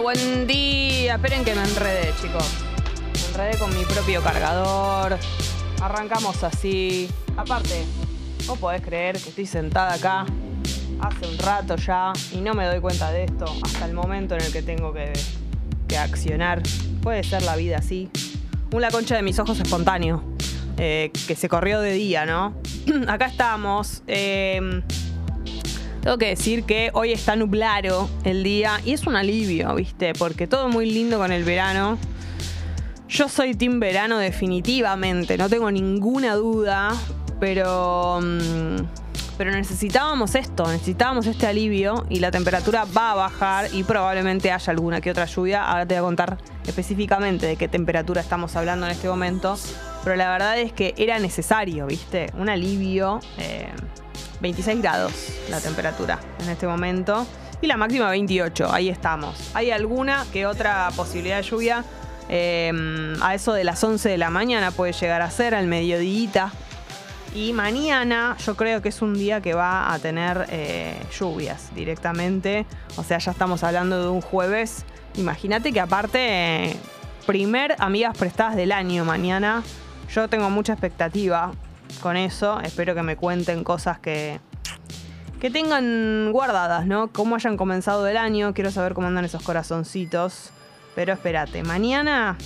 Buen día. Esperen que me enredé, chicos. Me enredé con mi propio cargador. Arrancamos así. Aparte, vos podés creer que estoy sentada acá hace un rato ya y no me doy cuenta de esto hasta el momento en el que tengo que, que accionar. Puede ser la vida así. Un la concha de mis ojos espontáneo. eh, que se corrió de día, ¿no? acá estamos. eh, tengo que decir que hoy está nublado el día y es un alivio, ¿viste? Porque todo muy lindo con el verano. Yo soy team verano definitivamente, no tengo ninguna duda, pero mm, pero necesitábamos esto, necesitábamos este alivio y la temperatura va a bajar y probablemente haya alguna que otra lluvia. Ahora te voy a contar específicamente de qué temperatura estamos hablando en este momento, pero la verdad es que era necesario, ¿viste? Un alivio. eh, 26 grados la temperatura en este momento. Y la máxima 28, ahí estamos. Hay alguna que otra posibilidad de lluvia. eh, a eso de las 11 de la mañana puede llegar a ser, al mediodía. Y mañana yo creo que es un día que va a tener eh, lluvias directamente. O sea, ya estamos hablando de un jueves. Imagínate que aparte, eh, primer amigas prestadas del año mañana. Yo tengo mucha expectativa con eso. Espero que me cuenten cosas que, que tengan guardadas, ¿no? Cómo hayan comenzado el año. Quiero saber cómo andan esos corazoncitos. Pero espérate, mañana.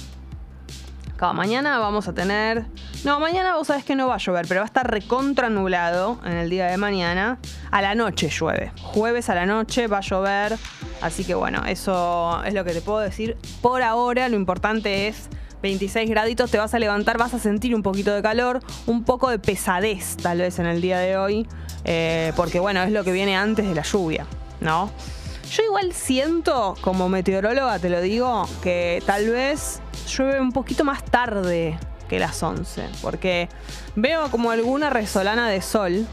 Claro, mañana vamos a tener. No, mañana vos sabés que no va a llover, pero va a estar recontra nublado en el día de mañana. A la noche llueve. Jueves a la noche va a llover. Así que bueno, eso es lo que te puedo decir. Por ahora, lo importante es 26 graditos, te vas a levantar, vas a sentir un poquito de calor, un poco de pesadez tal vez en el día de hoy, eh, porque bueno, es lo que viene antes de la lluvia, ¿no? Yo igual siento, como meteoróloga te lo digo, que tal vez llueve un poquito más tarde que las 11, porque veo como alguna resolana de sol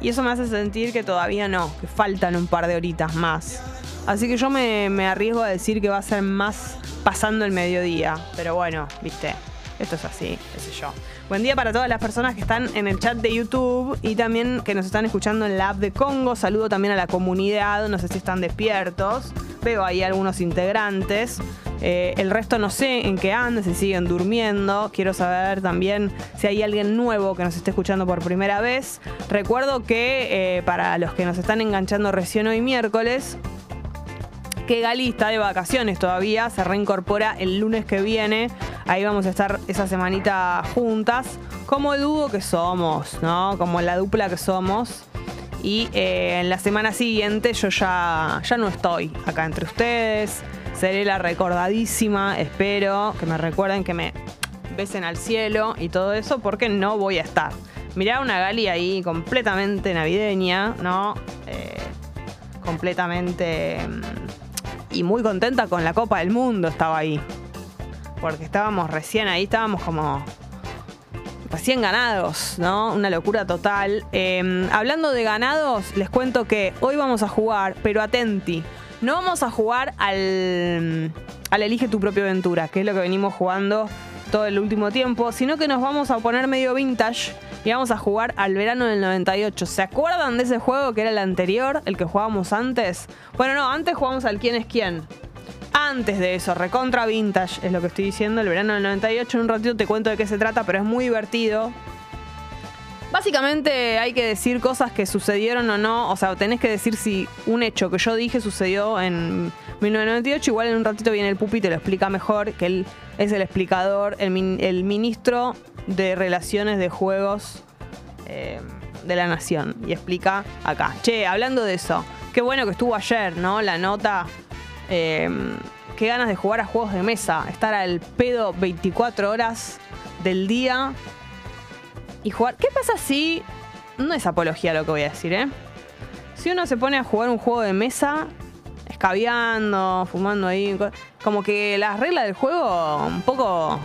y eso me hace sentir que todavía no, que faltan un par de horitas más. Así que yo me, me arriesgo a decir que va a ser más pasando el mediodía. Pero bueno, viste, esto es así, qué sé yo. Buen día para todas las personas que están en el chat de YouTube y también que nos están escuchando en la app de Congo. Saludo también a la comunidad, no sé si están despiertos. Veo ahí algunos integrantes. Eh, el resto no sé en qué andan, si siguen durmiendo. Quiero saber también si hay alguien nuevo que nos esté escuchando por primera vez. Recuerdo que eh, para los que nos están enganchando recién hoy miércoles, que Gali está de vacaciones todavía, se reincorpora el lunes que viene. Ahí vamos a estar esa semanita juntas, como el dúo que somos, ¿no? Como la dupla que somos. Y eh, en la semana siguiente yo ya, ya no estoy acá entre ustedes. Seré la recordadísima, espero que me recuerden que me besen al cielo y todo eso, porque no voy a estar. Mirá una Gali ahí completamente navideña, ¿no? Eh, completamente mm, y muy contenta con la Copa del Mundo estaba ahí. Porque estábamos recién ahí, estábamos como recién ganados, ¿no? Una locura total. Eh, hablando de ganados, les cuento que hoy vamos a jugar, pero atenti, no vamos a jugar al, al Elige tu propia aventura, que es lo que venimos jugando todo el último tiempo, sino que nos vamos a poner medio vintage y vamos a jugar al verano del 98. ¿Se acuerdan de ese juego que era el anterior, el que jugábamos antes? Bueno, no, antes jugamos al quién es quién. Antes de eso, recontra vintage es lo que estoy diciendo, el verano del 98. En un ratito te cuento de qué se trata, pero es muy divertido. Básicamente hay que decir cosas que sucedieron o no. O sea, tenés que decir si un hecho que yo dije sucedió en 1998. Igual en un ratito viene el pupi y te lo explica mejor, que él es el explicador, el, min- el ministro de Relaciones de Juegos eh, de la Nación. Y explica acá. Che, hablando de eso, qué bueno que estuvo ayer, ¿no? La nota. eh, qué ganas de jugar a juegos de mesa. Estar al pedo 24 horas del día y jugar. ¿Qué pasa si.? No es apología lo que voy a decir, ¿eh? Si uno se pone a jugar un juego de mesa, escabeando, fumando ahí, co- como que las reglas del juego, un poco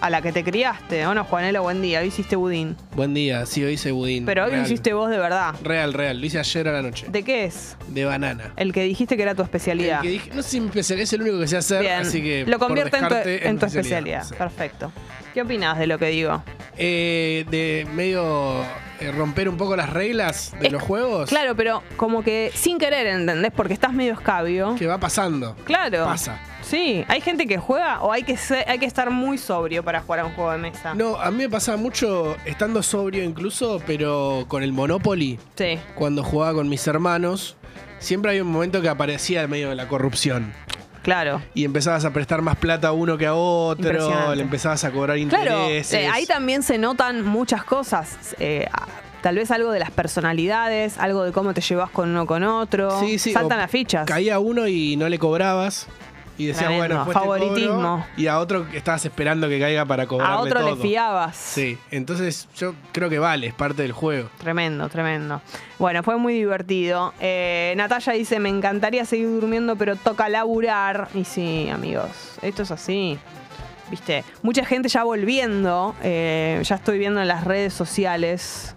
a la que te criaste, ¿o no, Juanelo? Buen día, hoy hiciste budín. Buen día, sí, hoy hice budín. Pero hoy lo Real. hiciste vos de verdad. Real, real. Lo hice ayer a la noche. ¿De qué es? De banana. El que dijiste que era tu El especialidad. que dije- no sé si mi especialidad es el único que sé hacer, Bien, así que. lo por convierte en tu, descarte, en es tu mi especialidad. Perfecto. ¿Qué opinas de lo que digo? Eh, de medio eh, romper un poco las reglas de Es- los juegos. Claro, pero como que sin querer, ¿entendés? Porque estás medio escabio. Que va pasando. Claro. Pasa. Sí, hay gente que juega o hay que, ser- hay que estar muy sobrio para jugar a un juego de mesa. No, a mí me pasaba mucho estando sobrio incluso, pero con el Monopoly, Sí, cuando jugaba con mis hermanos, siempre hay un momento que aparecía en medio de la corrupción. claro. Y empezabas a prestar más plata a uno que a otro, le empezabas a cobrar Claro, intereses. eh, ahí también se notan muchas cosas. eh, tal vez algo de las personalidades, algo de cómo te llevas con uno con otro. Sí, sí, Saltan las fichas. Caía uno y no le cobrabas. Y decías, Tremendo, bueno, después te favoritismo. cobro, y a otro que estabas esperando que caiga para cobrarle A otro le todo. fiabas. Sí, entonces yo creo que vale, es parte del juego. Tremendo, tremendo. Bueno, fue muy divertido. Eh, Natalia dice, me encantaría seguir durmiendo, pero toca laburar. Y sí, amigos, esto es así. Viste, mucha gente ya volviendo, eh, ya estoy viendo en las redes sociales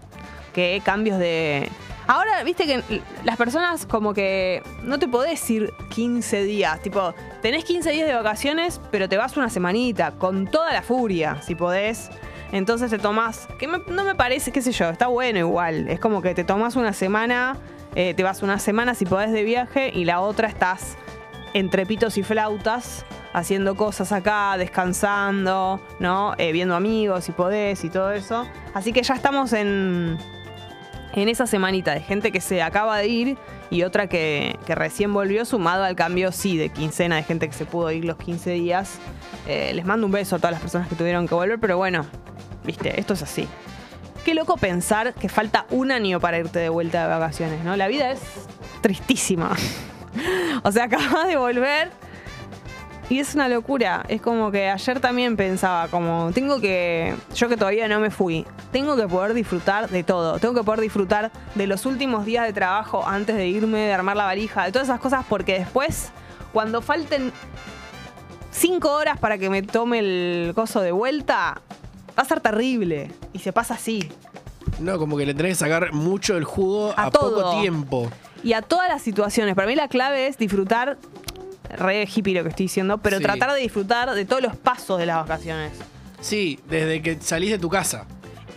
que cambios de... Ahora, viste que las personas como que no te podés ir 15 días, tipo, tenés 15 días de vacaciones, pero te vas una semanita, con toda la furia, si podés. Entonces te tomás, que no me parece, qué sé yo, está bueno igual. Es como que te tomás una semana, eh, te vas una semana si podés de viaje y la otra estás entre pitos y flautas, haciendo cosas acá, descansando, ¿no? Eh, viendo amigos si podés y todo eso. Así que ya estamos en, en esa semanita de gente que se acaba de ir y otra que, recién volvió, sumado al cambio, sí, de quincena de gente que se pudo ir los 15 días. Eh, les mando un beso a todas las personas que tuvieron que volver, pero bueno, viste, esto es así. Qué loco pensar que falta un año para irte de vuelta de vacaciones, ¿no? La vida es tristísima. o sea, acabas de volver y es una locura. Es como que ayer también pensaba, como, tengo que, yo que todavía no me fui, tengo que poder disfrutar de todo. Tengo que poder disfrutar de los últimos días de trabajo antes de irme, de armar la valija, de todas esas cosas, porque después, cuando falten cinco horas para que me tome el coso de vuelta, va a ser terrible. Y se pasa así. No, como que le tenés que sacar mucho el jugo A a, todo. poco tiempo. Y a todas las situaciones. Para mí la clave es disfrutar, re hippie lo que estoy diciendo, pero Sí. tratar de disfrutar de todos los pasos de las vacaciones. Sí, desde que salís de tu casa.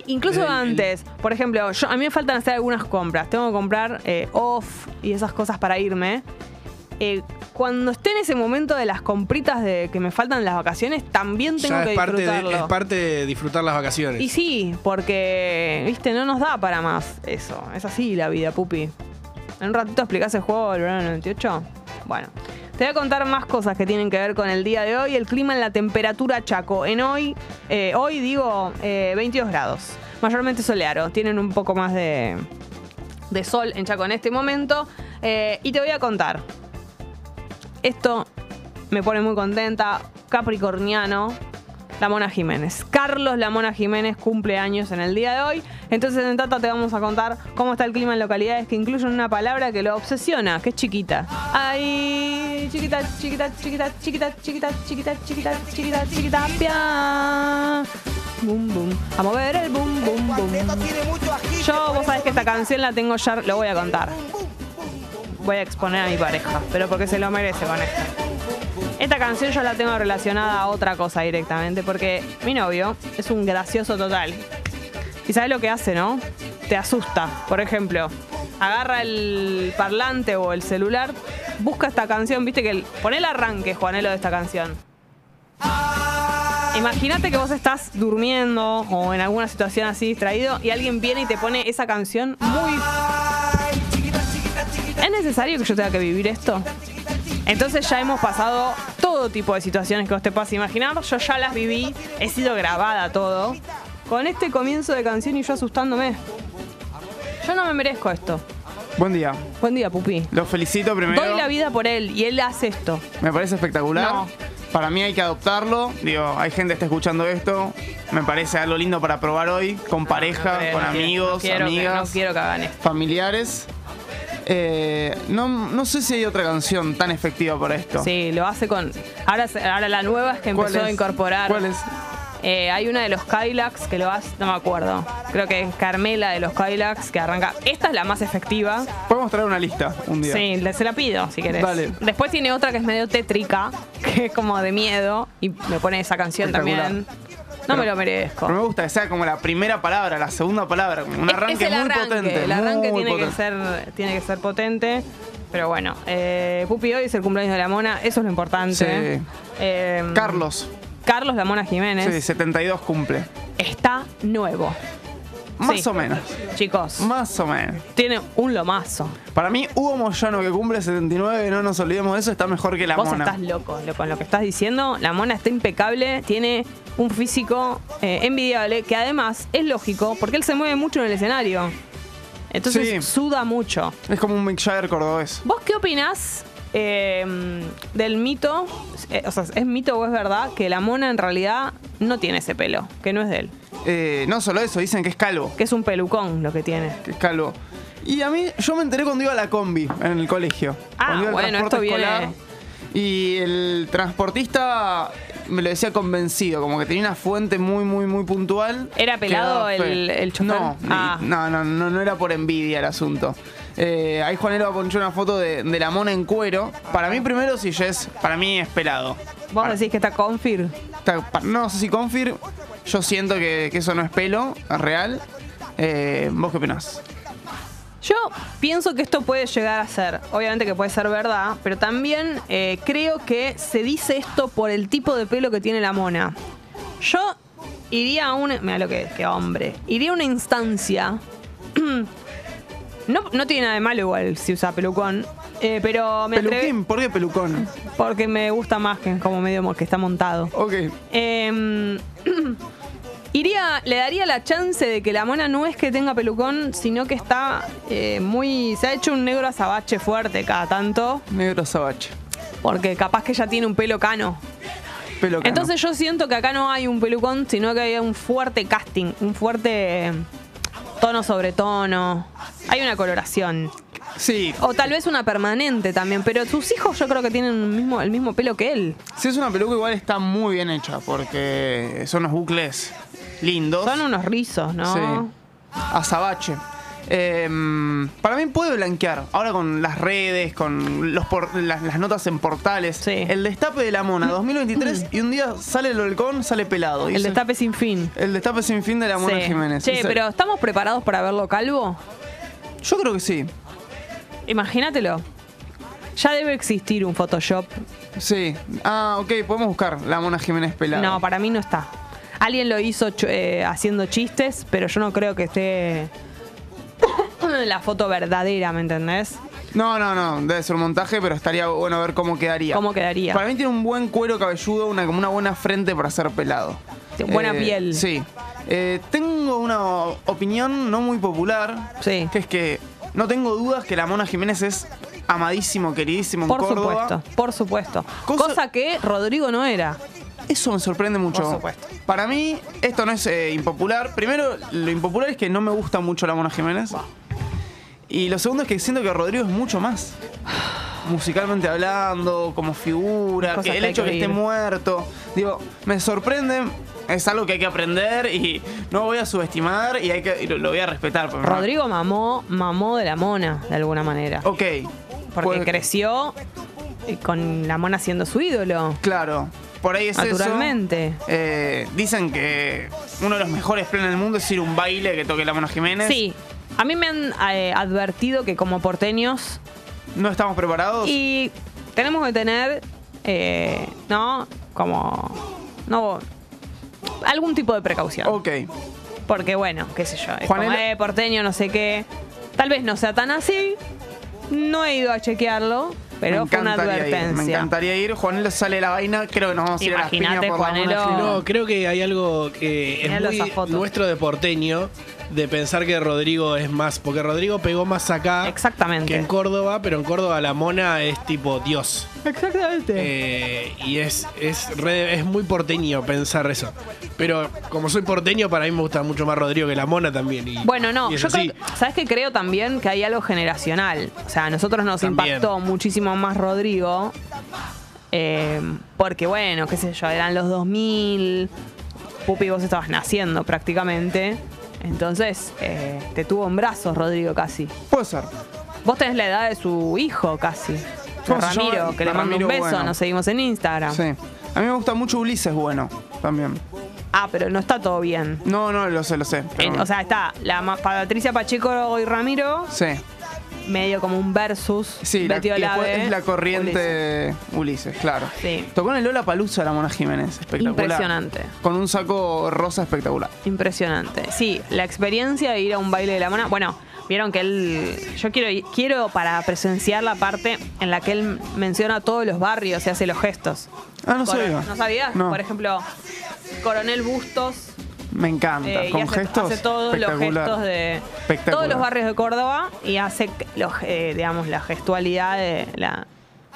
Incluso El- el- antes, por ejemplo, yo, a mí me faltan hacer algunas compras. Tengo que comprar eh, off y esas cosas para irme. Eh, cuando esté en ese momento de las compritas de que me faltan las vacaciones, también tengo Ya que es parte, de, disfrutarlo. es parte de disfrutar las vacaciones. Y sí, porque, viste, no nos da para más eso. Es así la vida, pupi. En un ratito explicás el juego del verano 98. Bueno, te voy a contar más cosas que tienen que ver con el día de hoy. El clima en la temperatura Chaco. En hoy, eh, hoy digo eh, 22 grados. Mayormente soleado. Tienen un poco más de, sol en Chaco en este momento. Eh, y te voy a contar. Esto me pone muy contenta. Capricorniano. La Mona Jiménez. Carlos La Mona Jiménez cumple años en el día de hoy. Entonces en Tata te vamos a contar cómo está el clima en localidades que incluyen una palabra que lo obsesiona, que es chiquita. Chiquita, chiquita, chiquita, chiquita, chiquita, chiquita, chiquita, chiquita, chiquita, pia. Boom, boom. A mover el boom, boom, boom. Yo, vos sabés que esta canción la tengo ya, lo voy a contar. Voy a exponer a mi pareja, pero porque se lo merece con esto. Esta canción yo la tengo relacionada a otra cosa directamente, porque mi novio es un gracioso total. ¿Y sabes lo que hace, no? Te asusta. Por ejemplo, agarra el parlante o el celular, busca esta canción, viste que el, pone el arranque, Juanelo, de esta canción. Imagínate que vos estás durmiendo o en alguna situación así distraído y alguien viene y te pone esa canción muy... ¿Es necesario que yo tenga que vivir esto? Entonces ya hemos pasado todo tipo de situaciones que vos te puedas imaginar. Yo ya las viví, he sido grabada todo. Con este comienzo de canción y yo asustándome. Yo no me merezco esto. Buen día. Buen día, pupi. Los felicito primero. Doy la vida por él y él hace esto. Me parece espectacular. No. Para mí hay que adoptarlo. Digo, hay gente que está escuchando esto. Me parece algo lindo para probar hoy, con pareja, No con amigos, no quiero que- amigas, no quiero que hagan esto. familiares. Eh, no, no sé si hay otra canción tan efectiva para esto. Sí, lo hace con. Ahora, ahora la nueva es que ¿Cuál empezó a incorporar. ¿Cuál es? Eh, hay una de los Kylax que lo hace, no me acuerdo. Creo que es Carmela de los Kylax que arranca. Esta es la más efectiva. Podemos traer una lista un día. Sí, se la pido si querés. Dale. Después tiene otra que es medio tétrica, que es como de miedo, y me pone esa canción también. No me lo merezco. Pero me gusta que sea como la primera palabra, la segunda palabra, un arranque es el muy arranque, potente. El arranque tiene que, ser, tiene que ser potente. Pero bueno, eh, Pupi hoy es el cumpleaños de la mona, eso es lo importante. Sí. Eh, Carlos, Carlos la Mona Jiménez sí, 72 cumple. está nuevo. Más Sí. o menos. Chicos, Más o menos. tiene un lomazo. Para mí, Hugo Moyano, que cumple 79, no nos olvidemos de eso, está mejor que la Vos mona. estás loco, lo- con lo que estás diciendo. La mona está impecable, tiene un físico eh, envidiable, que además es lógico, porque él se mueve mucho en el escenario. Entonces Sí. suda mucho. Es como un Mick Jagger cordobés. ¿Vos qué opinás eh, del mito? Eh, o sea, ¿es mito o es verdad que la mona en realidad no tiene ese pelo? Que no es de él. Eh, no solo eso, dicen que es calvo. Que es un pelucón lo que tiene. Que es calvo. Y a mí, yo me enteré cuando iba a la combi en el colegio. Ah, iba bueno, esto viene-. Y el transportista me lo decía convencido, como que tenía una fuente muy, muy, muy puntual. ¿Era pelado el- el chofer? No, Ah. no, no, no, no era por envidia el asunto. Eh, ahí Juanelo ponchó una foto de, de la mona en cuero. Para mí, primero, si ya es. Para mí es pelado. Vos Para- decís que está confir. Está- no sé si confir. Yo siento que, que eso no es pelo, es real. Eh, ¿Vos qué opinás? Yo pienso que esto puede llegar a ser, obviamente que puede ser verdad, pero también eh, creo que se dice esto por el tipo de pelo que tiene la mona. Yo iría a una. Mira lo que, que hombre. Iría a una instancia. No, no tiene nada de malo igual si usa pelucón. eh, pero me ¿Peluquín? ¿Por qué pelucón? Porque me gusta más que como medio mo- que está montado. Ok. Eh, iría, le daría la chance de que la mona no es que tenga pelucón, sino que está eh, muy. Se ha hecho un negro azabache fuerte cada tanto, Negro sabache. porque capaz que ya tiene un pelo cano. Pelo cano. Entonces yo siento que acá no hay un pelucón, sino que hay un fuerte casting, un fuerte tono sobre tono. Hay una coloración. Sí, O tal vez una permanente también, pero sus hijos yo creo que tienen el mismo, el mismo pelo que él. si es una peluca igual está muy bien hecha porque son unos bucles lindos. Son unos rizos, ¿no? Sí. Azabache. Em, para mí puede blanquear. Ahora con las redes, con los por- las, las notas en portales. Sí. El destape de la mona 2023 y un día sale el volcón, sale pelado. El destape sin fin. el destape sin fin de la mona Sí. Jiménez. Che, Dice- pero ¿estamos preparados para verlo calvo? Yo creo que sí. Imagínatelo. Ya debe existir un Photoshop. Sí. Ah, ok, podemos buscar la mona Jiménez pelada. No, para mí no está. Alguien lo hizo eh, haciendo chistes, pero yo no creo que esté la foto verdadera, ¿me entendés? No, no, no, debe ser un montaje, pero estaría bueno ver cómo quedaría. ¿Cómo quedaría? Para mí tiene un buen cuero cabelludo, una, como una buena frente para ser pelado. Buena piel. Sí. Eh, tengo una opinión no muy popular, Sí. que es que no tengo dudas que la Mona Jiménez es amadísimo, queridísimo en Por supuesto, por supuesto. Cosa- Cosa... que Rodrigo no era. Eso me sorprende mucho. Por supuesto. Para mí, esto no es eh, impopular. Primero, lo impopular es que no me gusta mucho la Mona Jiménez. Y lo segundo es que siento que Rodrigo es mucho más. Musicalmente hablando, como figura, que el que hecho que que esté muerto. Digo, me sorprende. Es algo que hay que aprender y no voy a subestimar y, hay que, y lo, lo voy a respetar. no- Rodrigo mamó, mamó de la mona, de alguna manera. Ok. Porque Pues, creció con la mona siendo su ídolo. Claro. Por ahí es eso. Naturalmente. Eh, dicen que uno de los mejores planes del mundo es ir a un baile que toque la Mona Jiménez. Sí. A mí me han eh, advertido que como porteños No estamos preparados. y tenemos que tener, eh, ¿no? Como, no, algún tipo de precaución. Ok. Porque bueno, qué sé yo, es Juanelo- como, eh, porteño, no sé qué. Tal vez no sea tan así. No he ido a chequearlo, pero me fue una encantaría Ir, me advertencia. encantaría ir. Juanelo sale la vaina. Creo que nos vamos a ir a las piñas Imagínate, por Juanelo. No, creo que hay algo que es muy nuestro de porteño de pensar que Rodrigo es más, porque Rodrigo pegó más acá Exactamente. que en Córdoba, pero en Córdoba la mona es tipo Dios. Exactamente. Eh, y es, es, re- es muy porteño pensar eso. Pero como soy porteño, para mí me gusta mucho más Rodrigo que la mona también. y- Bueno, no, yo creo, ¿sabes qué? Creo también que hay algo generacional. O sea, a nosotros nos También. impactó muchísimo más Rodrigo. eh, porque, bueno, qué sé yo, eran los 2000. Pupi, vos estabas naciendo prácticamente. Entonces, eh, te tuvo en brazos, Rodrigo, casi. Puede ser. Vos tenés la edad de su hijo, casi. Ramiro, que le mando un beso, Bueno. nos seguimos en Instagram. Sí. A mí me gusta mucho Ulises Bueno también. Ah, pero no está todo bien. No, no, lo sé, lo sé. pero- En- o sea, está la Patricia Pacheco y Ramiro, sí. Medio como un versus. Sí, la, después es la corriente Ulises. Ulises, claro. Sí. Tocó en el Lola Palusa la Mona Jiménez, espectacular. Impresionante. Con un saco rosa espectacular. Impresionante. Sí, la experiencia de ir a un baile de la mona. Bueno, vieron que él. Yo quiero, quiero para presenciar la parte en la que él menciona todos los barrios y hace los gestos. Ah, no sabía. ¿No sabías? No. Por ejemplo, Coronel Bustos. Me encanta. eh, Con hace, gestos. hace todos los gestos de todos los barrios de Córdoba y hace los, eh, digamos la gestualidad de la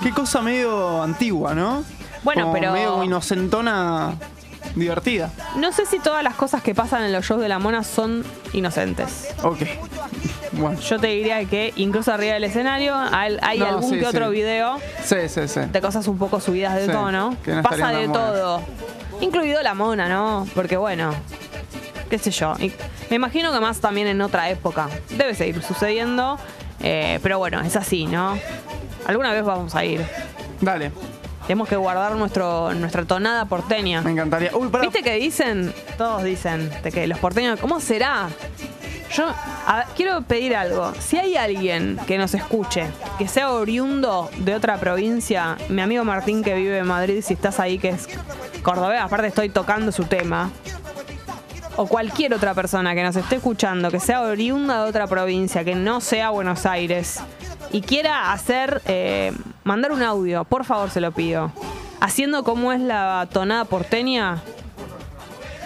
Qué cosa medio antigua, ¿no? Bueno, Como pero- Medio inocentona divertida. no sé si todas las cosas que pasan en los shows de la mona son inocentes Ok. Bueno. yo te diría que incluso arriba del escenario hay, No, algún sí, que otro video Sí, sí, sí. de cosas un poco subidas de tono. que no Pasa de todo. Incluido la mona, ¿no? Porque bueno, qué sé yo. Y me imagino que más también en otra época. Debe seguir sucediendo. eh, pero bueno, es así, ¿no? Alguna vez vamos a ir. Dale. Tenemos que guardar nuestro, nuestra tonada porteña. Me encantaría. Uy, pará. ¿Viste que dicen? Todos dicen de que los porteños. ¿Cómo será? Yo a- quiero pedir algo. Si hay alguien que nos escuche, que sea oriundo de otra provincia, mi amigo Martín que vive en Madrid, si estás ahí, que es cordobés, aparte estoy tocando su tema. O cualquier otra persona que nos esté escuchando, que sea oriunda de otra provincia, que no sea Buenos Aires, y quiera hacer, eh, mandar un audio, por favor se lo pido. Haciendo como es la tonada porteña,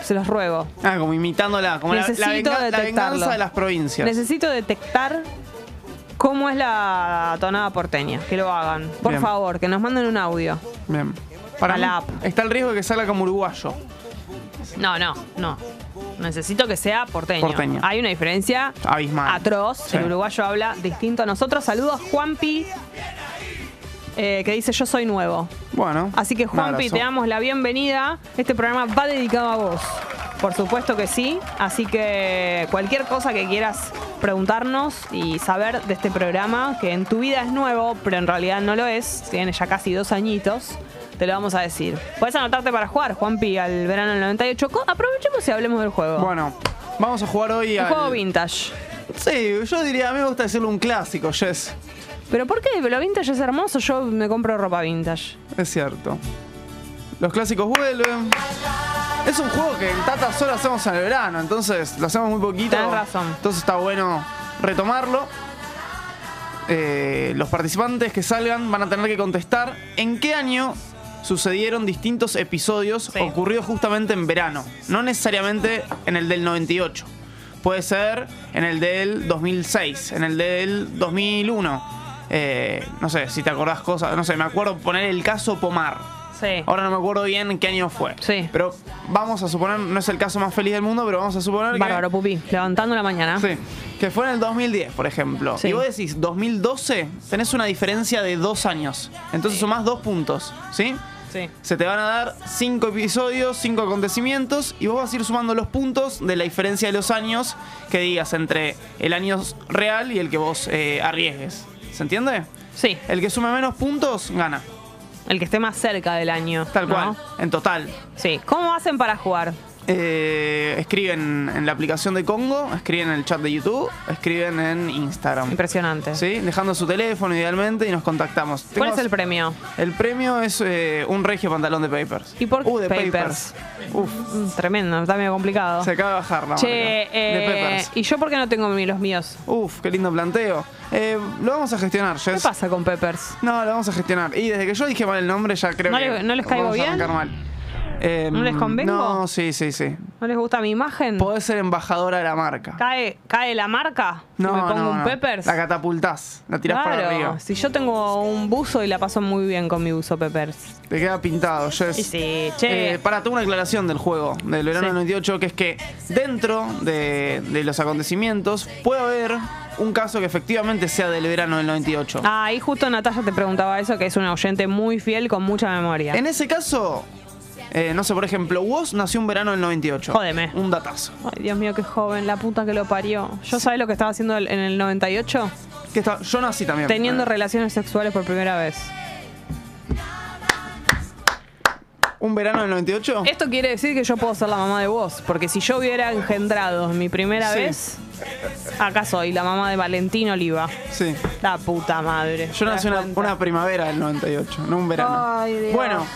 se los ruego. Ah, como imitándola. Como la, la Necesito venga- la venganza de las provincias. Necesito detectar cómo es la tonada porteña. Que lo hagan. Por Bien. favor, que nos manden un audio. Bien. Para la app. está el riesgo de que salga como uruguayo. No, no, no. Necesito que sea porteño. Porteño. Hay una diferencia Abismal. atroz. Sí. El uruguayo habla distinto a nosotros. Saludos, Juanpi, eh, que dice yo soy nuevo. Bueno. Así que Juanpi, te damos la bienvenida. Este programa va dedicado a vos. Por supuesto que sí. Así que cualquier cosa que quieras preguntarnos y saber de este programa, que en tu vida es nuevo, pero en realidad no lo es, tiene ya casi dos añitos, te lo vamos a decir. Puedes anotarte para jugar, Juanpi, al verano del 98. Co- Aprovechemos y hablemos del juego. Bueno, vamos a jugar hoy Un al... juego vintage. Sí, yo diría, a mí me gusta decirle un clásico, Jess. ¿Pero por qué? Lo vintage es hermoso, yo me compro ropa vintage. Es cierto. Los clásicos vuelven. Es un juego que en Tata solo hacemos en el verano, entonces lo hacemos muy poquito. Tenés razón. Entonces está bueno retomarlo. Eh, los participantes que salgan van a tener que contestar en qué año sucedieron distintos episodios Sí. ocurridos justamente en verano. No necesariamente en el del 98. Puede ser en el del 2006, en el del 2001. Eh, no sé, si te acordás cosas. No sé, me acuerdo poner el caso Pomar. Sí. Ahora no me acuerdo bien en qué año fue. Sí. Pero vamos a suponer, no es el caso más feliz del mundo, pero vamos a suponer Bárbaro, Pupi. Levantando la mañana. que. Sí. Que fue en el 2010, por ejemplo. Sí. Y vos decís 2012, tenés una diferencia de dos años. Entonces sumás dos puntos, ¿sí? Sí. Se te van a dar cinco episodios, cinco acontecimientos, y vos vas a ir sumando los puntos de la diferencia de los años que digas entre el año real y el que vos eh, arriesgues. ¿Se entiende? Sí. El que sume menos puntos, gana. El que esté más cerca del año. Tal ¿no? cual. En total. Sí. ¿Cómo hacen para jugar? Eh, escriben en la aplicación de Congo, escriben en el chat de YouTube, escriben en Instagram. Impresionante. ¿Sí? Dejando su teléfono idealmente y nos contactamos. ¿Cuál Tengo- es el premio? El premio es eh, un regio pantalón de Papers. ¿Y por qué Uh, de Papers? Uf, Mm, Tremendo, está medio complicado. se acaba de bajar la Che, marca. eh, De Papers. ¿y yo por qué no tengo los míos? Uf, qué lindo planteo. Eh, lo vamos a gestionar, ¿Qué Jess. pasa con Peppers? No, lo vamos a gestionar. Y desde que yo dije mal el nombre, ya creo ¿No que. le- no les caigo vamos a bien? arrancar mal. Eh, ¿No les convengo? No, sí, sí, sí. ¿No les gusta mi imagen? Podés ser embajadora de la marca. ¿Cae, ¿Cae la marca? si No, me pongo no, un no. Peppers. La catapultás, la tirás para claro, arriba. si yo tengo un buzo y la paso muy bien con mi buzo Peppers. Te queda pintado, Jess. Y sí, che. Eh, para, tengo una aclaración del juego, del verano Sí. del 98, que es que dentro de, de los acontecimientos puede haber un caso que efectivamente sea del verano del 98. Ah, ahí justo Natalia te preguntaba eso, que es una oyente muy fiel con mucha memoria. En ese caso, eh, no sé, por ejemplo, Woz nació un verano del 98. Jódeme. Un datazo. Ay, Dios mío, qué joven, la puta que lo parió. ¿Yo sabés lo que estaba haciendo en el 98? Que está, yo nací también. Teniendo Eh, relaciones sexuales por primera vez. ¿Un verano del 98? Esto quiere decir que yo puedo ser la mamá de vos, porque si yo hubiera engendrado mi primera Sí. vez, acá soy la mamá de Valentín Oliva. Sí. La puta madre. Yo ¿Te nací una, una primavera del 98, no un verano. Ay, Dios. Bueno,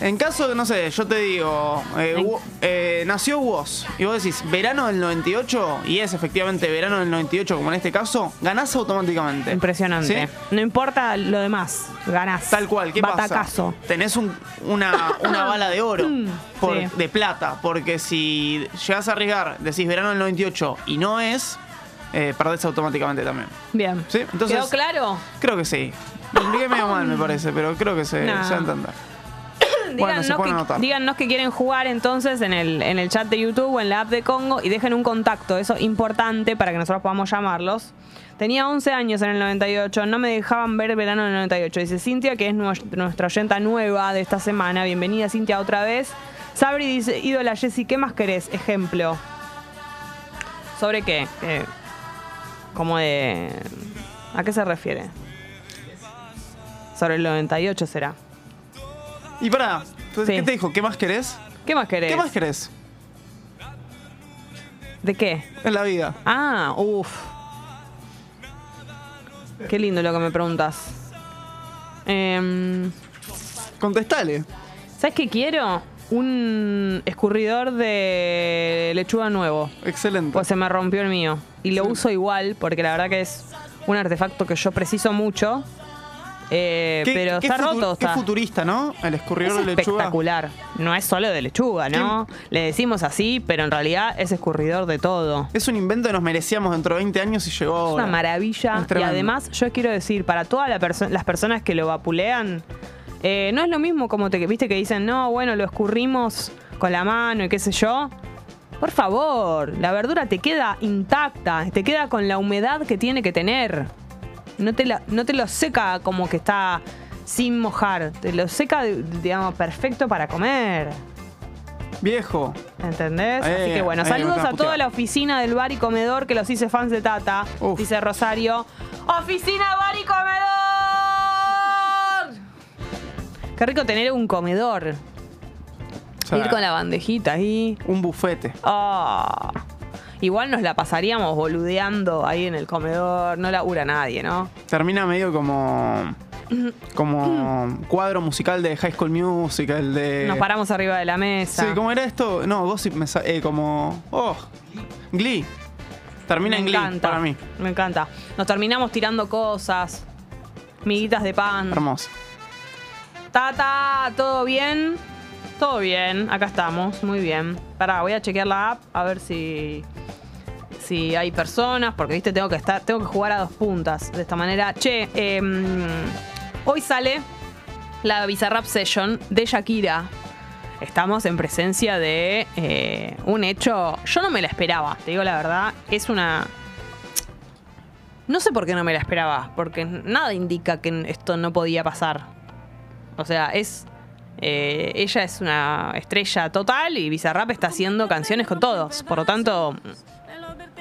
en caso de, no sé, yo te digo, eh, Wo- eh, nació vos y vos decís verano del 98 y es efectivamente verano del 98 como en este caso, ganás automáticamente. Impresionante. ¿Sí? No importa lo demás, ganás. Tal cual, ¿qué Batacazo. pasa? Tenés un- una, una bala de oro, por- Sí. de plata, porque si llegás a arriesgar, decís verano del 98 y no es, eh, perdés automáticamente también. Bien. Sí, entonces- ¿Quedó claro? Creo que sí. Lo expliqué medio mal, me parece, pero creo que se, Nah. se va a entender. Díganos, que, anotar. díganos que quieren jugar entonces en el, en el chat de YouTube o en la app de Congo y dejen un contacto, eso es importante para que nosotros podamos llamarlos. Tenía 11 años en el 98, no me dejaban ver verano del 98. Dice Cintia, que es nues- nuestra oyenta nueva de esta semana. Bienvenida Cintia otra vez. Sabri dice, ídola Jessy, ¿qué más querés? Ejemplo. ¿Sobre qué? Eh, como de... ¿A qué se refiere? Sobre el 98 será. Y pará, Sí. ¿qué te dijo? ¿Qué más querés? ¿Qué más querés? ¿Qué más querés ¿De qué? en la vida? Ah, uff. Qué lindo lo que me preguntas. Em, Contestale. ¿Sabes qué quiero? Un escurridor de lechuga nuevo. Excelente. Pues se me rompió el mío. Y lo uso igual porque la verdad que es un artefacto que yo preciso mucho. Eh, Qué- pero qué está futu- roto. Qué Está. futurista, ¿no? El escurridor Es de lechuga. espectacular. No es solo de lechuga, ¿no? Le decimos así, pero en realidad es escurridor de todo. Es un invento que nos merecíamos dentro de 20 años y llegó Es ahora. una maravilla. Es Y además, yo quiero decir, para todas la perso- las personas que lo vapulean, eh, no es lo mismo como te viste que dicen, no, bueno, lo escurrimos con la mano y qué sé yo. Por favor, la verdura te queda intacta, te queda con la humedad que tiene que tener. No te, la- no te lo seca como que está sin mojar, te lo seca, digamos, perfecto para comer. Viejo. ¿Entendés? Eh, Así que bueno, eh, saludos a toda la oficina del bar y comedor que los hice fans de Tata. Uf. Dice Rosario. ¡Oficina bar y comedor! Qué rico tener un comedor. O sea, Ir con la bandejita ahí. Un bufete. Ah. Igual nos la pasaríamos boludeando ahí en el comedor. No labura nadie, ¿no? Termina medio como. Como cuadro musical de High School Musical, de. Nos paramos arriba de la mesa. Sí, ¿cómo era esto? No, Gossip me eh, como. Oh, Glee. Termina Me en Glee encanta. para mí. Me encanta. Nos terminamos tirando cosas. Miguitas de pan. Hermoso. Tata, ¿todo bien? Todo bien, acá estamos, muy bien. Pará, voy a chequear la app a ver si si hay personas, porque viste, tengo que estar, tengo que jugar a dos puntas de esta manera. Che, em, hoy sale la Bizarrap Session de Shakira. Estamos en presencia de eh, un hecho. Yo no me la esperaba, te digo la verdad. Es una. No sé por qué no me la esperaba, porque nada indica que esto no podía pasar. O sea, es. Eh, ella es una estrella total y Bizarrap está haciendo canciones con todos. Por lo tanto,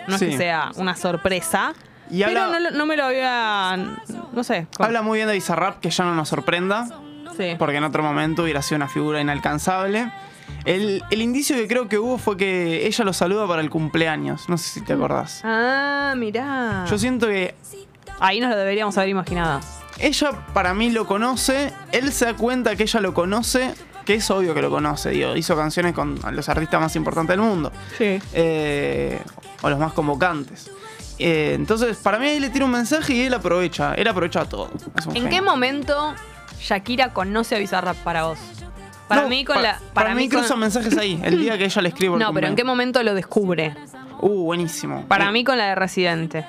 no es Sí. que sea una sorpresa. Y pero habla- no, me lo había. No sé. Habla muy bien de Bizarrap, que ya no nos sorprenda, Sí. porque en otro momento hubiera sido una figura inalcanzable. El, el indicio que creo que hubo fue que ella lo saluda para el cumpleaños. No sé si te acordás. Ah, mirá. Yo siento que Ahí nos lo deberíamos haber imaginado. Ella para mí lo conoce, él se da cuenta que ella lo conoce, que es obvio que lo conoce, digo, hizo canciones con los artistas más importantes del mundo, Sí. eh, o los más convocantes. Eh, entonces, para mí ahí le tira un mensaje y él aprovecha, él aprovecha todo. ¿En genio. qué momento Shakira conoce a Bizarrap para vos? Para No, mí con pa- la. Para, mí con- cruzan mensajes ahí, el día que ella le escribe. No, pero ¿en qué momento lo descubre? Uh, buenísimo. Para mí con la de Residente.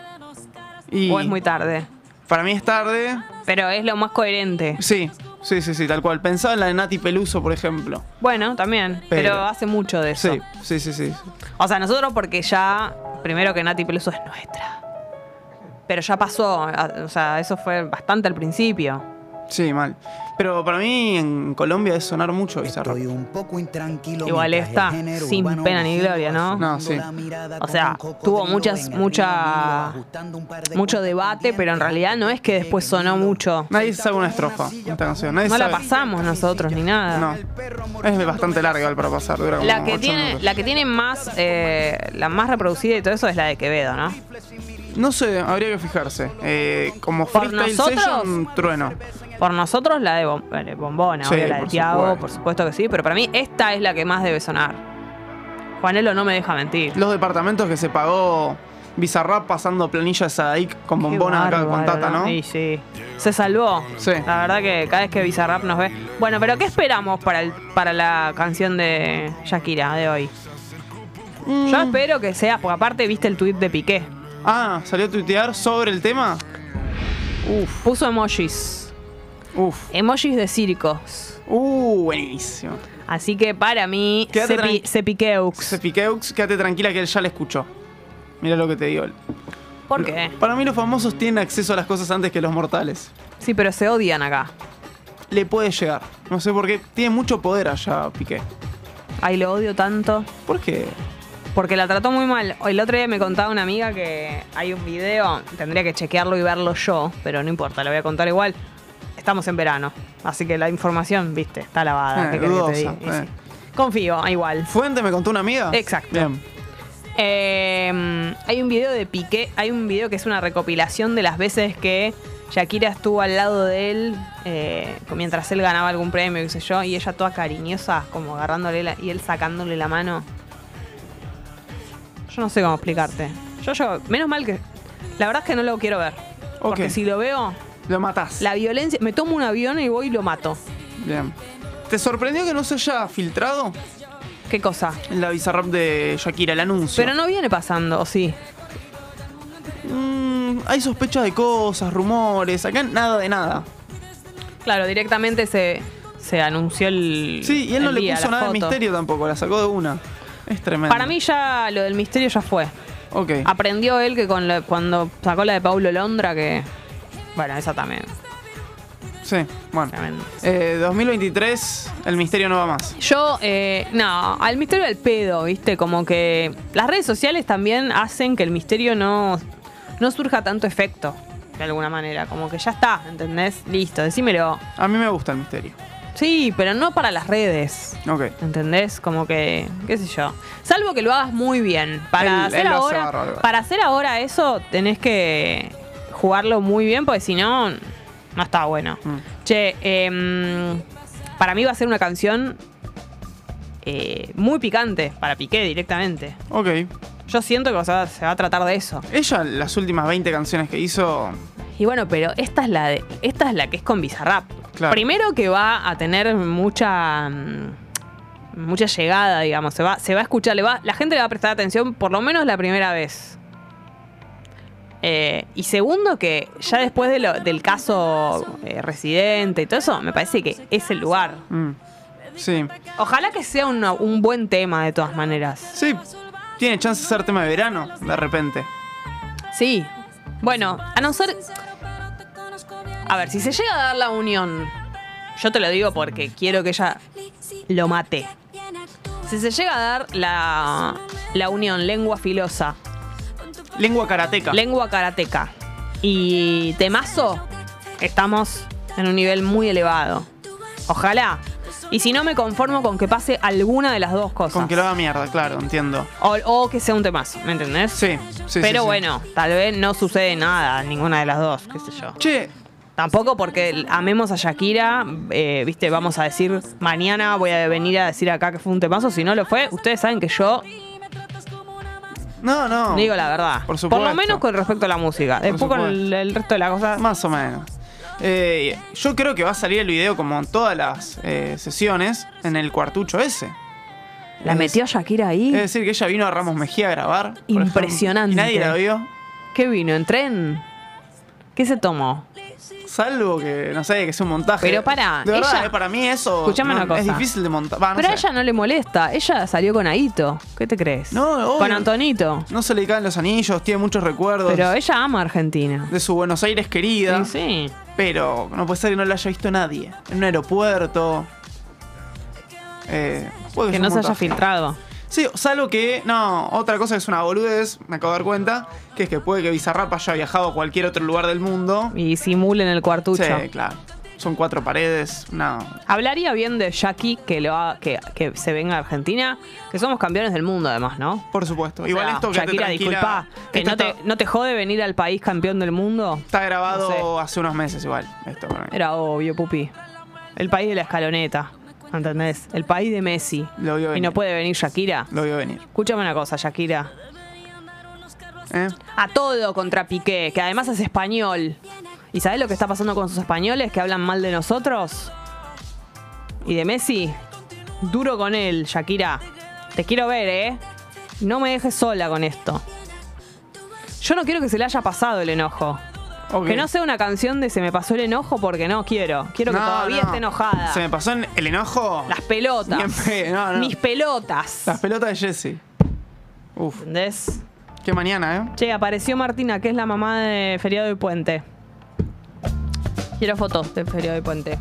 y O es muy tarde. Para mí es tarde. Pero es lo más coherente. Sí, sí, sí, sí, tal cual. Pensaba en la de Nati Peluso, por ejemplo. Bueno, también. Pero, Pero- hace mucho de eso. Sí, sí, sí, sí. O sea, nosotros porque ya. Primero que Nati Peluso es nuestra. Pero ya pasó. O sea, eso fue bastante al principio. Sí, mal. Pero para mí en Colombia es sonar mucho Bizarrap. Estoy un poco intranquilo. Igual género sin pena ni gloria, ¿no? No, sí. O sea, tuvo muchas, mucha, mucho debate, pero en realidad no es que después sonó mucho. Nadie sabe una estrofa esta canción. Nadie No la pasamos nosotros ni nada. No. Es bastante larga igual para pasar. Dura como La que tiene, minutos. la que tiene más, eh, la más reproducida y todo eso es la de Quevedo, ¿no? No sé, habría que fijarse. Eh, como freestyle nosotros- session, trueno. Por nosotros la de Bom- eh, Bombona, Sí, obvio, la de Tiago, supuesto. por supuesto que sí, pero para mí esta es la que más debe sonar. Juanelo no me deja mentir. Los departamentos que se pagó Bizarrap pasando planilla de Sadaik con bombona acá con Tata, ¿no? Sí, sí. Se salvó. Sí. La verdad que cada vez que Bizarrap nos ve. Bueno, pero ¿qué esperamos para, el, para la canción de Shakira de hoy? Mm. Yo espero que sea, porque aparte viste el tweet de Piqué. Ah, salió a tuitear sobre el tema. Uf. Puso emojis. Uf. Emojis de circos. Uh, buenísimo. Así que para mí, Quédate se, pi- tranqui- se piqueux. Se piqueux, quédate tranquila que él ya la escuchó. Mira lo que te digo. ¿Por qué? Para mí los famosos tienen acceso a las cosas antes que los mortales. Sí, pero se odian acá. Le puede llegar. No sé por qué. Tiene mucho poder allá, Piqué. Ay, lo odio tanto. ¿Por qué? Porque la trató muy mal. El otro día me contaba una amiga que hay un video, tendría que chequearlo y verlo yo, pero no importa, lo voy a contar igual. Estamos en verano, así que la información, viste, está lavada. Eh, ¿qué que te dudosa? Y eh. sí. Confío, igual. Fuente me contó una amiga. Exacto. Bien. Eh, hay un video de Piqué, hay un video que es una recopilación de las veces que Shakira estuvo al lado de él eh, mientras él ganaba algún premio, qué sé yo, y ella toda cariñosa, como agarrándole la- y él sacándole la mano. Yo no sé cómo explicarte. Yo, yo, menos mal que. La verdad es que no lo quiero ver. Porque Ok. si lo veo, Lo matás. la violencia. Me tomo un avión y voy y lo mato. Bien. ¿Te sorprendió que no se haya filtrado ¿Qué cosa? la Bizarrap de Shakira, el anuncio? Pero no viene pasando, ¿o sí? Mm, hay sospechas de cosas, rumores. Acá nada de nada. Claro, directamente se, se anunció el. Sí, y él no el le día, puso la nada de foto. misterio tampoco. La sacó de una. Es tremendo. Para mí ya lo del misterio ya fue. Ok. Aprendió él que con la- cuando sacó la de Paulo Londra que. Bueno, esa también. Sí, bueno. tremendo. Eh, 2023, el misterio no va más. Yo, eh, no, al misterio del pedo, ¿viste? Como que las redes sociales también hacen que el misterio no, no surja tanto efecto, de alguna manera. Como que ya está, ¿entendés? Listo, decímelo. A mí me gusta el misterio. Sí, pero no para las redes. Ok. ¿Entendés? Como que, qué sé yo. Salvo que lo hagas muy bien. Para, Él- hacer, él ahora, para hacer ahora eso, tenés que jugarlo muy bien, porque si no, no está bueno. Mm. Che, em, para mí va a ser una canción eh, muy picante, para Piqué directamente. Ok. Yo siento que o sea, se va a tratar de eso. Ella, las últimas 20 canciones que hizo, Y bueno, pero esta es la de, esta es la que es con Bizarrap. Claro. Primero que va a tener mucha mm, mucha llegada, digamos, se va se va a escuchar, le va, la gente le va a prestar atención por lo menos la primera vez. Eh, y segundo que ya después de lo- del caso eh, residente y todo eso, me parece que es el lugar. mm, sí. Ojalá que sea una- un buen tema de todas maneras. Sí, tiene chance de ser tema de verano, de repente. Sí. Bueno, a no ser. A ver, si se llega a dar la unión, yo te lo digo porque quiero que ella lo mate. Si se llega a dar la, la unión lengua filosa, Lengua karateca. lengua karateca y temazo, estamos en un nivel muy elevado. Ojalá. Y si no, me conformo con que pase alguna de las dos cosas. Con que lo haga mierda, claro, entiendo. o, o que sea un temazo, ¿me entendés? Sí, sí, Pero sí, sí. bueno, tal vez no sucede nada, ninguna de las dos, qué sé yo. Che, Tampoco porque amemos a Shakira, eh, viste, vamos a decir, mañana voy a venir a decir acá que fue un temazo, si no lo fue, ustedes saben que yo no, no. digo la verdad. Por supuesto. lo menos con respecto a la música. Después con el, resto de las cosas. Más o menos. Eh, yo creo que va a salir el video como en todas las eh, sesiones en el cuartucho ese. La Es- metió Shakira ahí. Es decir, que ella vino a Ramos Mejía a grabar. ejemplo, Impresionante. y nadie la vio. ¿Qué vino? ¿En tren? ¿Qué se tomó? Salvo que, no sé, que sea un montaje. Pero De verdad, ella- eh, para mí eso no- una cosa. es difícil de montar. No Pero a ella no le molesta. Ella salió con Aito. ¿Qué te crees? No, obvio. Con Antonito. No se le caen los anillos, tiene muchos recuerdos Pero ella ama a Argentina. de su Buenos Aires querida. Sí, sí. Pero no puede ser que no la haya visto nadie. En un aeropuerto. Eh, puede Que no se haya filtrado. Sí, salvo que. No, otra cosa que es una boludez, me acabo de dar cuenta, que es que puede que Bizarrap haya viajado a cualquier otro lugar del mundo. Y simulen el cuartucho. Sí, claro. Son cuatro paredes. No. Hablaría bien de Jackie que, lo ha- que, que se venga a Argentina, que somos campeones del mundo además, ¿no? Por supuesto. Igual sea, esto que Shakira, disculpa, que no te, está, no te jode venir al país campeón del mundo. está grabado no hace unos meses igual. Esto para mí. Era obvio, pupi. El país de la escaloneta, ¿entendés? El país de Messi. Lo vio Y venir. no puede venir Shakira. Lo vio venir. Escúchame una cosa, Shakira. ¿Eh? A todo contra Piqué, que además es español. ¿Y sabés lo que está pasando con sus españoles que hablan mal de nosotros? ¿Y de Messi? Duro con él, Shakira. Te quiero ver, ¿eh? No me dejes sola con esto. Yo no quiero que se le haya pasado el enojo. Que no sea una canción de se me pasó el enojo porque no quiero. Quiero que No, todavía no. esté enojada. Se me pasó el enojo. Las pelotas. No. Mis pelotas. Las pelotas de Jesse. Uf, ¿Entendés? qué mañana, ¿eh? Che, apareció Martina, que es la mamá de Feriado de Puente. Quiero fotos de Feriado de Puente.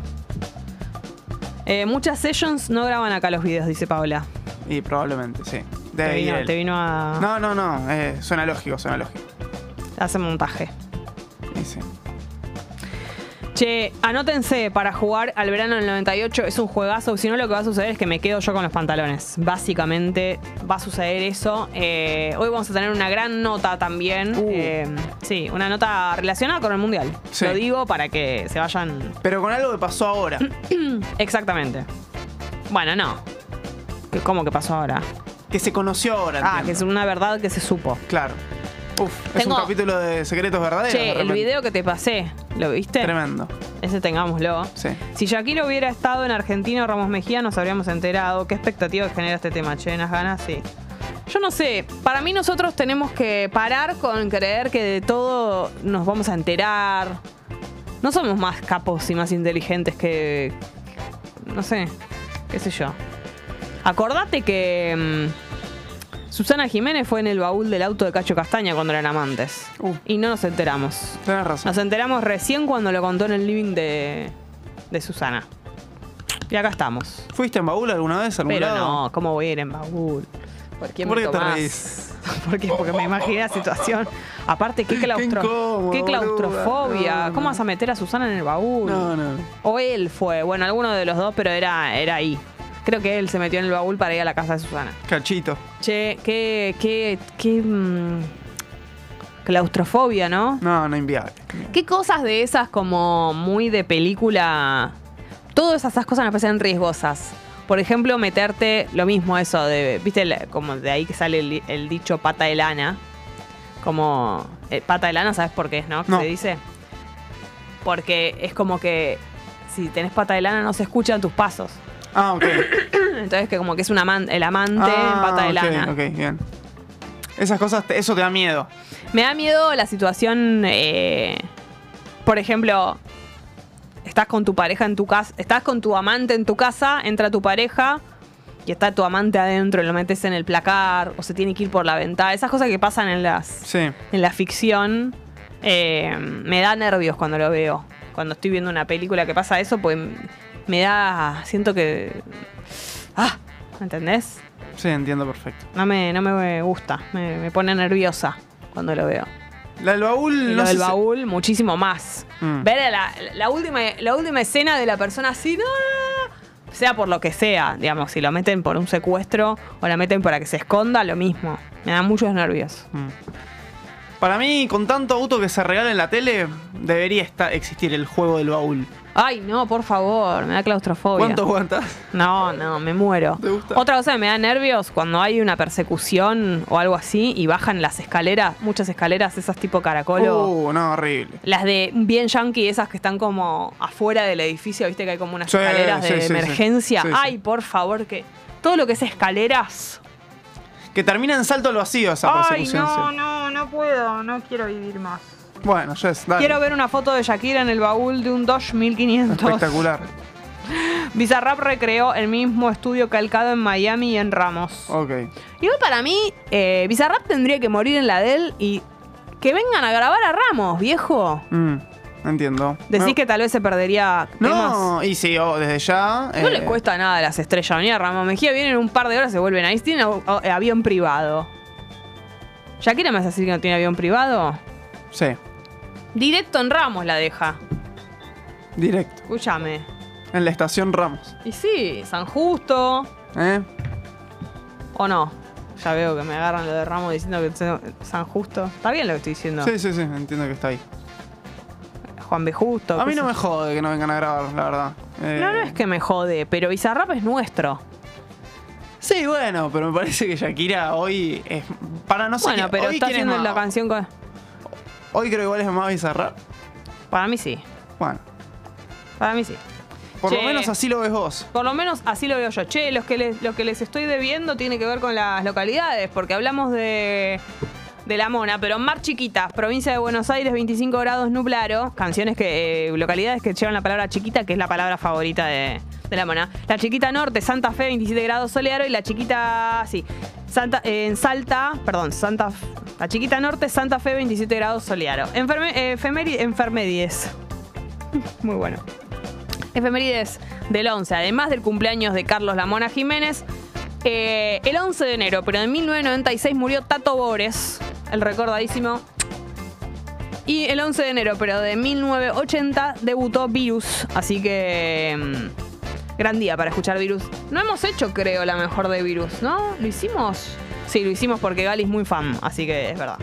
Eh, muchas sessions no graban acá los videos, dice Paola. Y probablemente, sí. Te vino, te vino a No, no, no. eh, suena lógico, suena lógico. hacer montaje. Y sí. Che, anótense para jugar al verano del 98. Es un juegazo. Si no, lo que va a suceder es que me quedo yo con los pantalones. Básicamente va a suceder eso. Eh, hoy vamos a tener una gran nota también. Uh. Eh, sí, una nota relacionada con el mundial. Sí. Lo digo para que se vayan Pero con algo que pasó ahora. Exactamente. Bueno, no. ¿Qué- ¿Cómo que pasó ahora? que se conoció ahora. Ah, que es una verdad que se supo. Claro. Uf, es Tengo- un capítulo de secretos verdaderos. de Che, el repente. video que te pasé, ¿lo viste? Tremendo. Ese tengámoslo. Sí. Si Shakira hubiera estado en Argentina o Ramos Mejía, nos habríamos enterado. ¿Qué expectativas genera este tema? Che, unas ganas, sí. Yo no sé, para mí nosotros tenemos que parar con creer que de todo nos vamos a enterar. No somos más capos y más inteligentes que. No sé, qué sé yo. Acordate que. mm, Susana Jiménez fue en el baúl del auto de Cacho Castaña cuando eran amantes. Uh. Y no nos enteramos. Tenés razón. Nos enteramos recién cuando lo contó en el living de, de Susana. Y acá estamos. ¿Fuiste en baúl alguna vez? algún Pero lado? no, ¿cómo voy a ir en baúl? ¿Por qué, ¿Por me qué te tomás? reís? ¿Por qué? Porque me imaginé la situación. Aparte, qué, claustro- incómodo, qué claustrofobia. No, ¿Cómo vas a meter a Susana en el baúl? No, no. O él fue. Bueno, alguno de los dos, pero era, era ahí. Creo que él se metió en el baúl para ir a la casa de Susana. Cachito. Che, qué, qué, qué mm, claustrofobia, ¿no? No, no inviable. ¿Qué cosas de esas como muy de película? Todas esas cosas me parecen riesgosas. Por ejemplo, meterte lo mismo eso de, viste, como de ahí que sale el, el dicho pata de lana. Como eh, pata de lana, ¿sabes por qué es, no? ¿Qué No. se dice? Porque es como que si tenés pata de lana no se escuchan tus pasos. Ah, ok. Entonces que como que es un aman- el amante ah, en pata de ok, lana. Ok, bien. Esas cosas, te- eso te da miedo. Me da miedo la situación, eh, por ejemplo, estás con tu pareja en tu casa, estás con tu amante en tu casa, entra tu pareja y está tu amante adentro, y lo metes en el placar o se tiene que ir por la ventana. Esas cosas que pasan en las Sí. en la ficción eh, me da nervios cuando lo veo. Cuando estoy viendo una película que pasa eso, pues me da, siento que, ah, ¿entendés? Sí, entiendo perfecto. No me, no me gusta, me, me pone nerviosa cuando lo veo. La del baúl, Y no lo sé del si- baúl, muchísimo más. Mm. Ver la, la última, la última escena de la persona así, no, no, no, sea por lo que sea, digamos, si lo meten por un secuestro o la meten para que se esconda, lo mismo. Me da muchos nervios. Mm. Para mí, con tanto auto que se regala en la tele, debería estar, existir el juego del baúl. Ay, no, por favor, me da claustrofobia. ¿Cuánto aguantas? No, no, me muero. ¿Te gusta? Otra cosa que me da nervios cuando hay una persecución o algo así y bajan las escaleras, muchas escaleras, esas tipo caracolo. Uh, no, horrible. Las de bien yankee, esas que están como afuera del edificio, viste que hay como unas Sí, escaleras sí, de sí, emergencia. Ay, por favor, que todo lo que es escaleras. Que termina en salto al vacío esa Ay, persecución. no, no, no puedo, no quiero vivir más. Bueno, Jess, dale. Quiero ver una foto de Shakira en el baúl de un Dodge 1500. Espectacular. Bizarrap recreó el mismo estudio calcado en Miami y en Ramos. Ok. Igual para mí, eh, Bizarrap tendría que morir en la de él y que vengan a grabar a Ramos, viejo. Mm. entiendo. Decís No- que tal vez se perdería temas. No, y sí, oh, desde ya. No eh, le cuesta nada a las estrellas venir a Ramón Mejía, vienen un par de horas, se vuelven ahí. Tienen au- au- avión privado. ¿Shakira me vas a decir que no tiene avión privado? Sí, Directo en Ramos la deja. directo. Escúchame. En la estación Ramos. Y sí, San Justo. ¿Eh? ¿O no? Ya veo que me agarran lo de Ramos diciendo que San Justo. Está bien lo que estoy diciendo. Sí, sí, sí, entiendo que está ahí. Juan B. Justo. A mí no me jode que no vengan a grabar, la verdad. Eh, No, no es que me jode, pero Bizarrap es nuestro. Sí, bueno, pero me parece que Shakira hoy es. Para no sé. bueno, qué- pero hoy está haciendo la canción con... Hoy creo igual es más bizarra. Para mí sí. Bueno, Para mí sí. por Che. lo menos así lo ves vos. Por lo menos así lo veo yo. Che, los que les, lo que les estoy debiendo tiene que ver con las localidades, porque hablamos de, de La Mona, pero Mar Chiquitas, provincia de Buenos Aires, 25 grados nublaro, canciones que, eh, localidades que llevan la palabra chiquita, que es la palabra favorita de, de La Mona. La Chiquita Norte, Santa Fe, 27 grados soleado, y la Chiquita, sí, Santa, en Salta, perdón, Santa la Chiquita Norte, Santa Fe, 27 grados soleado. Enferme, eh, enfermedies. Muy bueno. Efemérides del 11, además del cumpleaños de Carlos Lamona Jiménez. eh, el 11 de enero, pero en 1996 murió Tato Bores, el recordadísimo. Y el 11 de enero, pero de 1980, debutó Virus. Así que. Gran día para escuchar Virus. No hemos hecho, creo, la mejor de Virus, ¿no? ¿Lo hicimos? Sí, lo hicimos porque Gali es muy fan, así que es verdad.